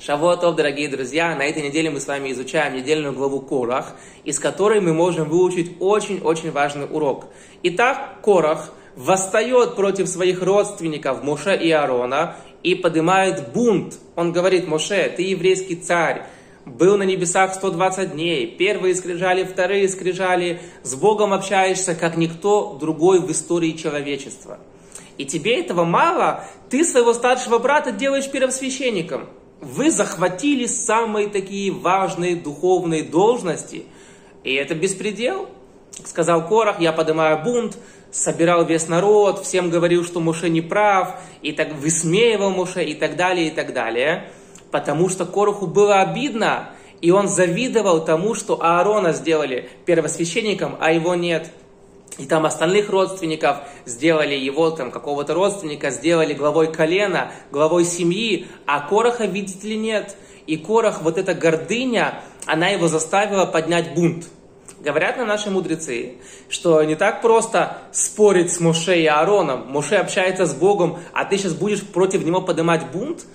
Шавуатов, дорогие друзья, на этой неделе мы с вами изучаем недельную главу Корах, из которой мы можем выучить очень-очень важный урок. Итак, Корах восстает против своих родственников Моше и Аарона и поднимает бунт. Он говорит, Моше, ты еврейский царь, был на небесах 120 дней, первые скрижали, вторые скрижали, с Богом общаешься, как никто другой в истории человечества. И тебе этого мало, ты своего старшего брата делаешь первосвященником – вы захватили самые такие важные духовные должности, и это беспредел. Сказал Корах, я поднимаю бунт, собирал весь народ, всем говорил, что Моше не прав, и так высмеивал Моше, и так далее, и так далее. Потому что Короху было обидно, и он завидовал тому, что Аарона сделали первосвященником, а его нет и там остальных родственников сделали его, там какого-то родственника, сделали главой колена, главой семьи, а Короха, видите ли, нет. И Корох, вот эта гордыня, она его заставила поднять бунт. Говорят на наши мудрецы, что не так просто спорить с Моше и Аароном. Моше общается с Богом, а ты сейчас будешь против него поднимать бунт.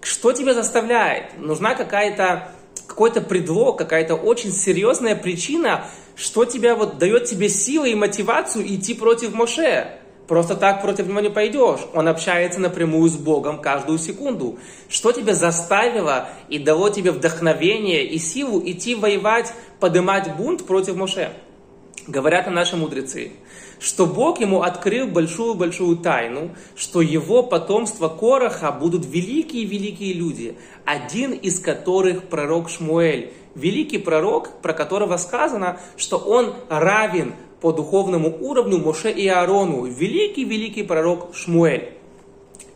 Что тебя заставляет? Нужна какая-то какой-то предлог, какая-то очень серьезная причина, что тебя вот дает тебе силы и мотивацию идти против Моше. Просто так против него не пойдешь. Он общается напрямую с Богом каждую секунду. Что тебя заставило и дало тебе вдохновение и силу идти воевать, поднимать бунт против Моше? Говорят наши мудрецы, что Бог ему открыл большую-большую тайну, что его потомство Короха будут великие-великие люди, один из которых пророк Шмуэль, великий пророк, про которого сказано, что он равен по духовному уровню Моше и Аарону, великий-великий пророк Шмуэль.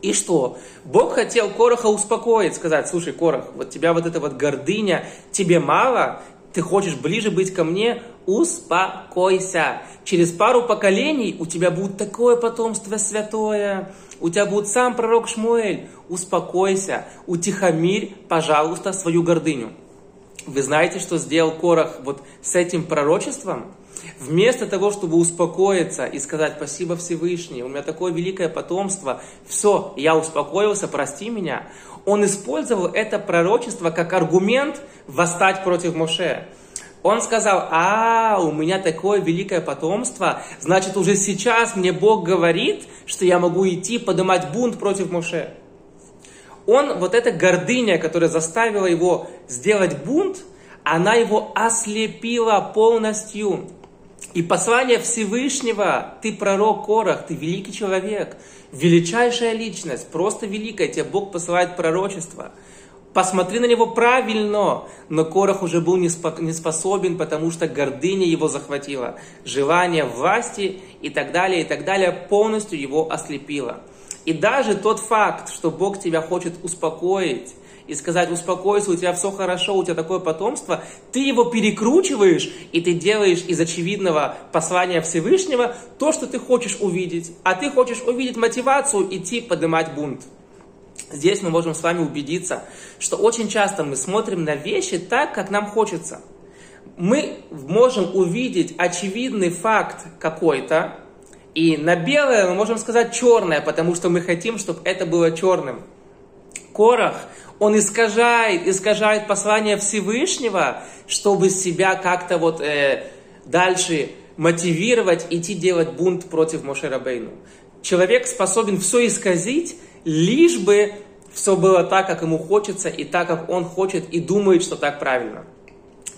И что? Бог хотел Короха успокоить, сказать, слушай, Корох, вот тебя вот эта вот гордыня, тебе мало, ты хочешь ближе быть ко мне, успокойся. Через пару поколений у тебя будет такое потомство святое, у тебя будет сам пророк Шмуэль. Успокойся, утихомирь, пожалуйста, свою гордыню. Вы знаете, что сделал Корах вот с этим пророчеством? Вместо того, чтобы успокоиться и сказать «Спасибо Всевышний, у меня такое великое потомство, все, я успокоился, прости меня», он использовал это пророчество как аргумент восстать против Моше. Он сказал, а, у меня такое великое потомство, значит уже сейчас мне Бог говорит, что я могу идти поднимать бунт против Моше. Он, вот эта гордыня, которая заставила его сделать бунт, она его ослепила полностью. И послание Всевышнего, ты пророк Корах, ты великий человек, величайшая личность, просто великая, тебе Бог посылает пророчество. Посмотри на него правильно, но Корах уже был не способен, потому что гордыня его захватила, желание власти и так далее, и так далее полностью его ослепило. И даже тот факт, что Бог тебя хочет успокоить, и сказать, успокойся, у тебя все хорошо, у тебя такое потомство, ты его перекручиваешь, и ты делаешь из очевидного послания Всевышнего то, что ты хочешь увидеть. А ты хочешь увидеть мотивацию идти поднимать бунт. Здесь мы можем с вами убедиться, что очень часто мы смотрим на вещи так, как нам хочется. Мы можем увидеть очевидный факт какой-то, и на белое мы можем сказать черное, потому что мы хотим, чтобы это было черным. Корах, он искажает, искажает послание Всевышнего, чтобы себя как-то вот э, дальше мотивировать, идти делать бунт против Мошерабейну. Человек способен все исказить, лишь бы все было так, как ему хочется, и так, как он хочет, и думает, что так правильно.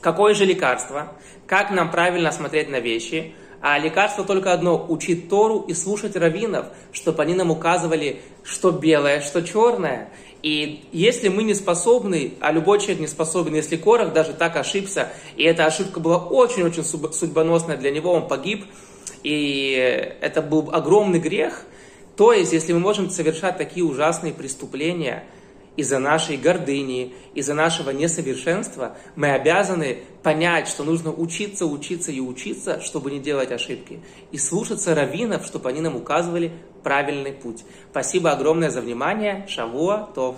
Какое же лекарство? Как нам правильно смотреть на вещи? А лекарство только одно – учить Тору и слушать раввинов, чтобы они нам указывали, что белое, что черное. И если мы не способны, а любой человек не способен, если Корах даже так ошибся, и эта ошибка была очень-очень судьбоносная для него, он погиб, и это был огромный грех, то есть, если мы можем совершать такие ужасные преступления – из-за нашей гордыни, из-за нашего несовершенства, мы обязаны понять, что нужно учиться, учиться и учиться, чтобы не делать ошибки. И слушаться раввинов, чтобы они нам указывали правильный путь. Спасибо огромное за внимание. Шавуа, то.